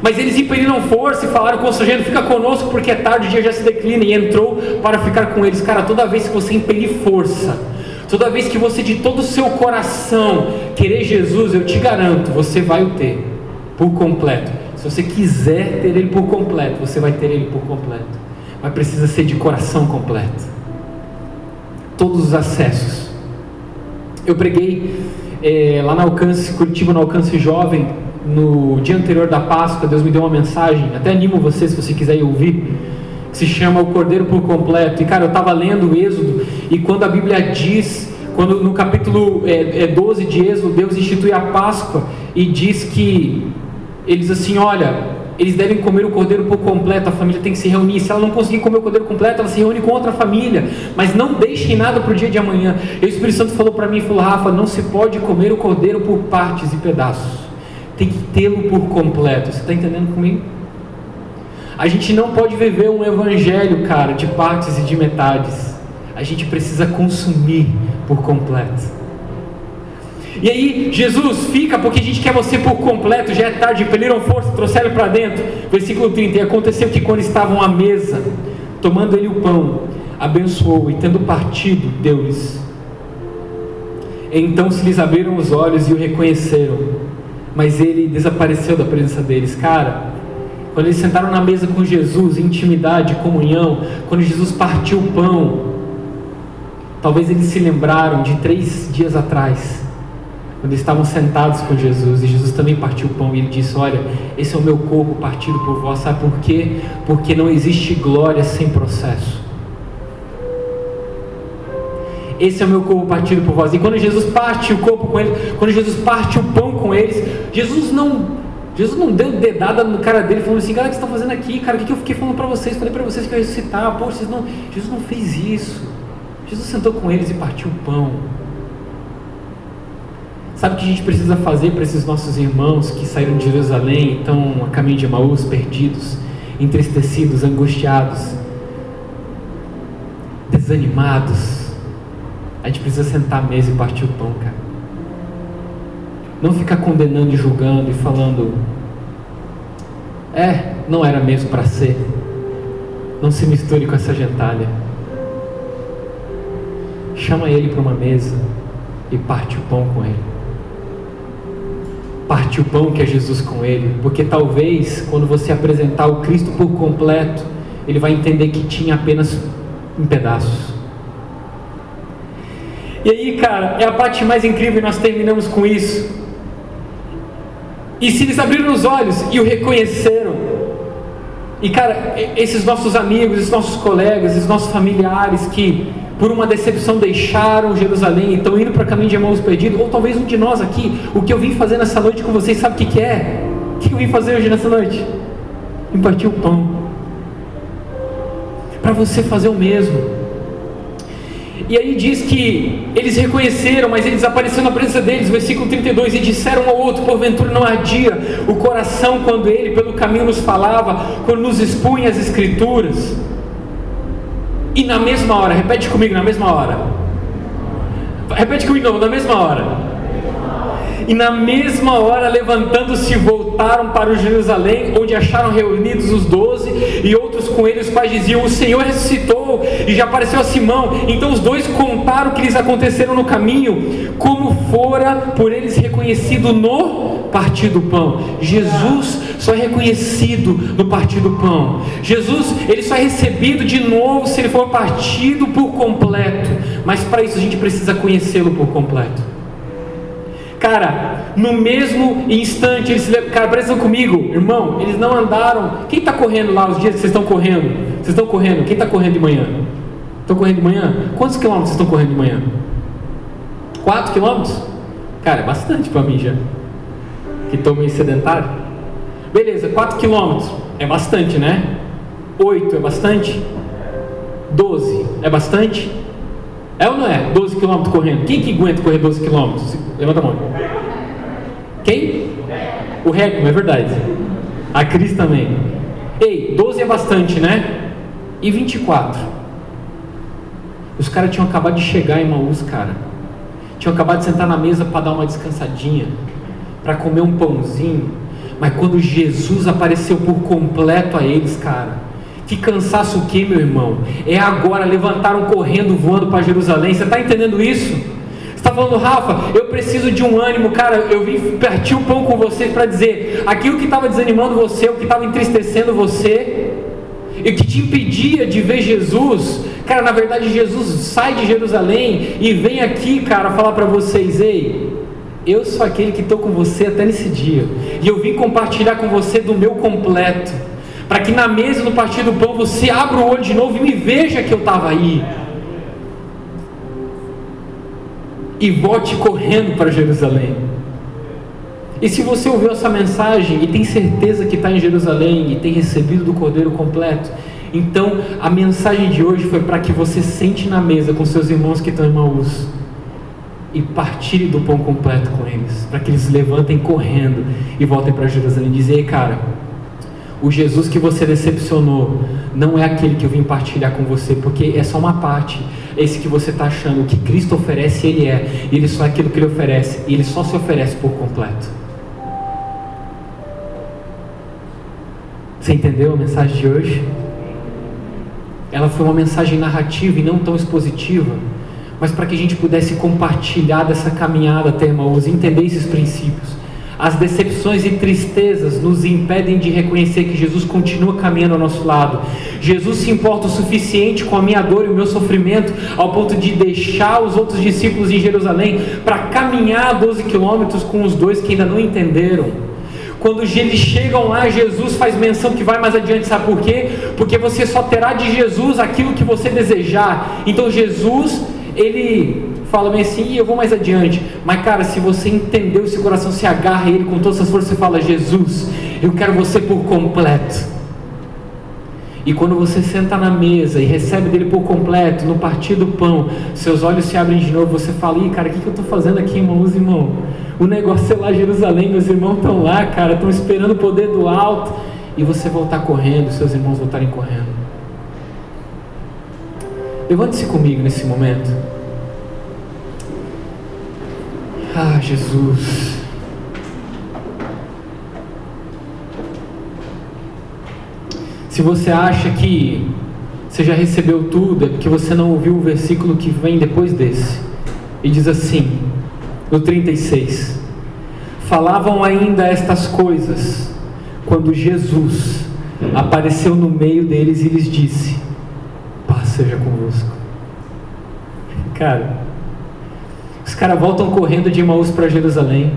Mas eles impeliram força e falaram com o sujeito: fica conosco porque é tarde, o dia já se declina. E entrou para ficar com eles. Cara, toda vez que você impelir força, toda vez que você de todo o seu coração querer Jesus, eu te garanto, você vai o ter por completo. Se você quiser ter ele por completo, você vai ter ele por completo. Mas precisa ser de coração completo todos os acessos. Eu preguei é, lá no Alcance, Curitiba, no Alcance Jovem, no dia anterior da Páscoa, Deus me deu uma mensagem, até animo você se você quiser ir ouvir, que se chama O Cordeiro por Completo. E cara, eu estava lendo o Êxodo, e quando a Bíblia diz, quando no capítulo é, é 12 de Êxodo, Deus institui a Páscoa e diz que, eles assim, olha, eles devem comer o cordeiro por completo, a família tem que se reunir. Se ela não conseguir comer o cordeiro completo, ela se reúne com outra família. Mas não deixem nada para o dia de amanhã. E o Espírito Santo falou para mim, falou, Rafa, não se pode comer o cordeiro por partes e pedaços. Tem que tê-lo por completo. Você está entendendo comigo? A gente não pode viver um evangelho, cara, de partes e de metades. A gente precisa consumir por completo. E aí, Jesus fica porque a gente quer você por completo, já é tarde, impeliram força, trouxeram para dentro. Versículo 30. E aconteceu que quando estavam à mesa, tomando ele o pão, abençoou e tendo partido, deu-lhes. Então se lhes abriram os olhos e o reconheceram, mas ele desapareceu da presença deles. Cara, quando eles sentaram na mesa com Jesus, intimidade, comunhão, quando Jesus partiu o pão, talvez eles se lembraram de três dias atrás quando estavam sentados com Jesus, e Jesus também partiu o pão e ele disse: Olha, esse é o meu corpo partido por vós. Sabe por quê? Porque não existe glória sem processo. Esse é o meu corpo partido por vós. E quando Jesus parte o corpo com eles, quando Jesus parte o pão com eles, Jesus não Jesus não deu dedada no cara dele falando assim, cara, o que você está fazendo aqui? Cara, o que eu fiquei falando para vocês? Falei para vocês que eu ia ressuscitar. Pô, vocês não... Jesus não fez isso. Jesus sentou com eles e partiu o pão. Sabe o que a gente precisa fazer para esses nossos irmãos que saíram de Jerusalém e estão a caminho de Emaús, perdidos, entristecidos, angustiados, desanimados? A gente precisa sentar à mesa e partir o pão, cara. Não ficar condenando e julgando e falando, é, não era mesmo para ser. Não se misture com essa gentalha. Chama ele para uma mesa e parte o pão com ele parte o pão que é Jesus com ele, porque talvez quando você apresentar o Cristo por completo, ele vai entender que tinha apenas um pedaços. E aí, cara, é a parte mais incrível e nós terminamos com isso. E se eles abriram os olhos e o reconheceram, e cara, esses nossos amigos, esses nossos colegas, esses nossos familiares que por uma decepção deixaram Jerusalém e estão indo para o caminho de Emmaus perdido, ou talvez um de nós aqui, o que eu vim fazer nessa noite com vocês, sabe o que, que é? O que eu vim fazer hoje nessa noite? Impartir o pão. Para você fazer o mesmo. E aí diz que eles reconheceram, mas ele desapareceu na presença deles, versículo 32, e disseram um ao outro, porventura não ardia o coração quando ele pelo caminho nos falava, quando nos expunha as escrituras. E na mesma hora, repete comigo, na mesma hora. Repete comigo, não, na mesma hora. E na mesma hora, levantando-se, voltaram para o Jerusalém, onde acharam reunidos os doze e outros com eles, os quais diziam: O Senhor ressuscitou e já apareceu a Simão. Então os dois contaram o que lhes aconteceram no caminho, como fora por eles reconhecido no partir do pão. Jesus só é reconhecido no partir do pão. Jesus, ele só é recebido de novo se ele for partido por completo. Mas para isso a gente precisa conhecê-lo por completo. Cara, no mesmo instante, eles se cara, presta comigo, irmão, eles não andaram. Quem está correndo lá os dias que vocês estão correndo? Vocês estão correndo? Quem está correndo de manhã? Estão correndo de manhã? Quantos quilômetros vocês estão correndo de manhã? Quatro quilômetros? Cara, é bastante para mim já. Que estou meio sedentário. Beleza, 4 quilômetros. É bastante, né? 8 é bastante? 12 é bastante? É ou não é? 12 quilômetros correndo. Quem que aguenta correr 12 quilômetros? Levanta a mão. Quem? O Regman, é verdade. A Cris também. Ei, 12 é bastante, né? E 24? Os caras tinham acabado de chegar em Maús, cara. Tinham acabado de sentar na mesa para dar uma descansadinha, para comer um pãozinho. Mas quando Jesus apareceu por completo a eles, cara, que cansaço que, meu irmão? É agora, levantaram correndo, voando para Jerusalém. Você está entendendo isso? Você está falando, Rafa, eu preciso de um ânimo, cara. Eu vim partir o pão com vocês para dizer aquilo que estava desanimando você, o que estava entristecendo você, e o que te impedia de ver Jesus. Cara, na verdade, Jesus sai de Jerusalém e vem aqui, cara, falar para vocês: ei, eu sou aquele que estou com você até nesse dia, e eu vim compartilhar com você do meu completo para que na mesa no partir do pão você abra o olho de novo e me veja que eu estava aí. E volte correndo para Jerusalém. E se você ouviu essa mensagem e tem certeza que está em Jerusalém e tem recebido do Cordeiro completo, então a mensagem de hoje foi para que você sente na mesa com seus irmãos que estão em Maús e partilhe do pão completo com eles, para que eles levantem correndo e voltem para Jerusalém e dizem: Ei, cara, o Jesus que você decepcionou não é aquele que eu vim partilhar com você, porque é só uma parte. Esse que você está achando, o que Cristo oferece, Ele é. Ele só é aquilo que Ele oferece. E Ele só se oferece por completo. Você entendeu a mensagem de hoje? Ela foi uma mensagem narrativa e não tão expositiva, mas para que a gente pudesse compartilhar dessa caminhada até Irmãos, entender esses princípios. As decepções e tristezas nos impedem de reconhecer que Jesus continua caminhando ao nosso lado. Jesus se importa o suficiente com a minha dor e o meu sofrimento, ao ponto de deixar os outros discípulos em Jerusalém para caminhar 12 quilômetros com os dois que ainda não entenderam. Quando eles chegam lá, Jesus faz menção que vai mais adiante, sabe por quê? Porque você só terá de Jesus aquilo que você desejar. Então Jesus, ele fala bem assim, e eu vou mais adiante. Mas, cara, se você entendeu, seu coração se agarra a Ele com todas as forças, você fala: Jesus, eu quero você por completo. E quando você senta na mesa e recebe dele por completo, no partir do pão, seus olhos se abrem de novo, você fala: Ih, cara, o que, que eu estou fazendo aqui, irmãos irmão? O negócio é lá Jerusalém, meus irmãos estão lá, cara, estão esperando o poder do alto. E você voltar correndo, seus irmãos voltarem correndo. Levante-se comigo nesse momento. Ah, Jesus. Se você acha que você já recebeu tudo, é porque você não ouviu o versículo que vem depois desse. E diz assim, no 36: Falavam ainda estas coisas, quando Jesus apareceu no meio deles e lhes disse: Paz seja convosco. Cara, caras voltam correndo de Emmaus para Jerusalém.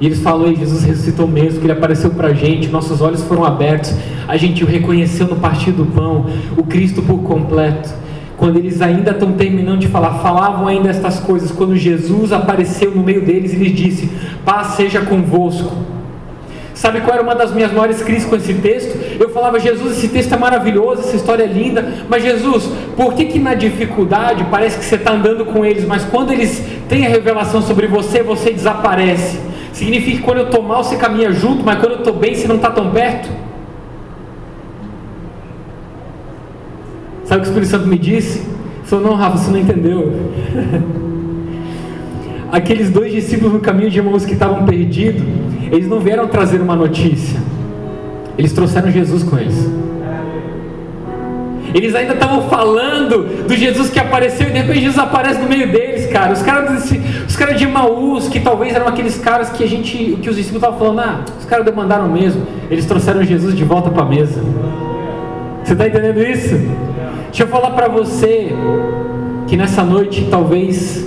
E eles falam, Ei, Jesus ressuscitou mesmo, que ele apareceu para a gente, nossos olhos foram abertos, a gente o reconheceu no partir do pão, o Cristo por completo. Quando eles ainda estão terminando de falar, falavam ainda estas coisas, quando Jesus apareceu no meio deles e lhes disse: Paz seja convosco. Sabe qual era uma das minhas maiores crises com esse texto? Eu falava, Jesus, esse texto é maravilhoso, essa história é linda, mas Jesus, por que que na dificuldade parece que você está andando com eles, mas quando eles têm a revelação sobre você, você desaparece? Significa que quando eu estou mal, você caminha junto, mas quando eu estou bem, você não está tão perto? Sabe o que o Espírito Santo me disse? Falou, não, Rafa, você não entendeu. [LAUGHS] Aqueles dois discípulos no caminho de irmãos que estavam perdidos, eles não vieram trazer uma notícia, eles trouxeram Jesus com eles. Eles ainda estavam falando do Jesus que apareceu e de repente Jesus aparece no meio deles, cara. Os caras, os caras de Maús, que talvez eram aqueles caras que a gente, que os discípulos estavam falando, ah, os caras demandaram mesmo. Eles trouxeram Jesus de volta para a mesa. Você está entendendo isso? Deixa eu falar para você que nessa noite talvez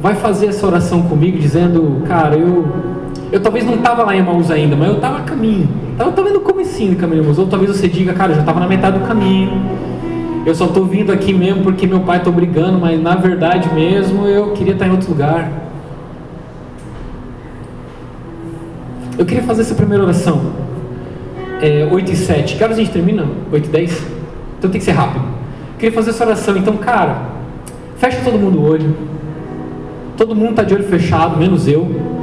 vai fazer essa oração comigo, dizendo, cara, eu, eu talvez não estava lá em Maús ainda, mas eu estava a caminho. Eu estava no comecinho do caminho Maús. Ou talvez você diga, cara, eu já estava na metade do caminho. Eu só estou vindo aqui mesmo porque meu pai está brigando, mas na verdade mesmo eu queria estar em outro lugar. Eu queria fazer essa primeira oração. É, 8 e 7. Que horas a gente termina? 8 e 10? Então tem que ser rápido. queria fazer essa oração. Então, cara, fecha todo mundo o olho. Todo mundo está de olho fechado, menos eu.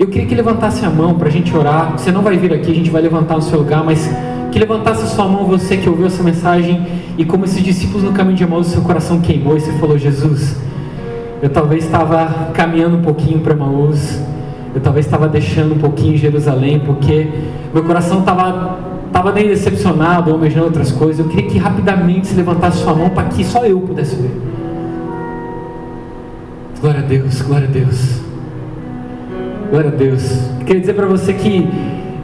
Eu queria que levantasse a mão para a gente orar. Você não vai vir aqui, a gente vai levantar no seu lugar, mas que levantasse a sua mão você que ouviu essa mensagem e como esses discípulos no caminho de Emaús, seu coração queimou e você falou: Jesus, eu talvez estava caminhando um pouquinho para Emaús, eu talvez estava deixando um pouquinho Jerusalém, porque meu coração estava estava nem decepcionado, almejando outras coisas. Eu queria que rapidamente se levantasse sua mão para que só eu pudesse ver. Glória a Deus, glória a Deus. Glória a Deus. Eu queria dizer para você que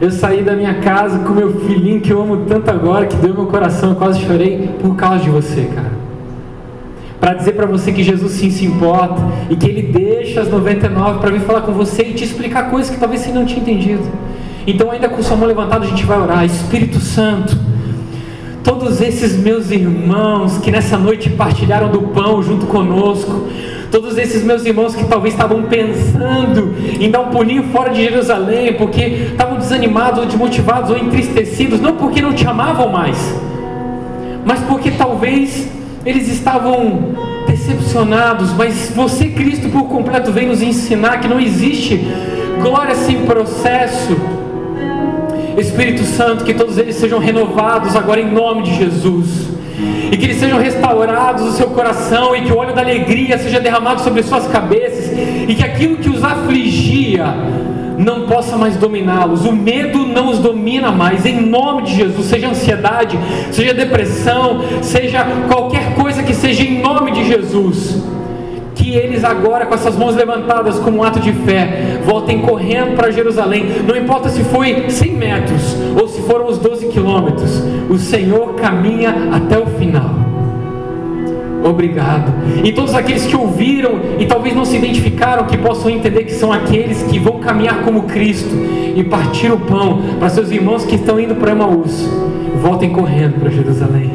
eu saí da minha casa com meu filhinho que eu amo tanto agora, que deu meu coração, eu quase chorei por causa de você, cara. Para dizer para você que Jesus sim se importa e que Ele deixa as 99 para vir falar com você e te explicar coisas que talvez você não tinha entendido. Então, ainda com sua mão levantada, a gente vai orar. Espírito Santo, todos esses meus irmãos que nessa noite partilharam do pão junto conosco, todos esses meus irmãos que talvez estavam pensando em dar um pulinho fora de Jerusalém, porque estavam desanimados, ou desmotivados, ou entristecidos, não porque não te amavam mais, mas porque talvez eles estavam decepcionados, mas você, Cristo, por completo, vem nos ensinar que não existe glória sem processo. Espírito Santo, que todos eles sejam renovados agora em nome de Jesus. E que eles sejam restaurados no seu coração e que o óleo da alegria seja derramado sobre suas cabeças e que aquilo que os afligia não possa mais dominá-los, o medo não os domina mais, em nome de Jesus, seja ansiedade, seja depressão, seja qualquer coisa que seja em nome de Jesus que eles agora, com essas mãos levantadas como um ato de fé, voltem correndo para Jerusalém. Não importa se foi 100 metros ou se foram os 12 quilômetros, o Senhor caminha até o final. Obrigado. E todos aqueles que ouviram e talvez não se identificaram, que possam entender que são aqueles que vão caminhar como Cristo e partir o pão para seus irmãos que estão indo para Emaús. Voltem correndo para Jerusalém.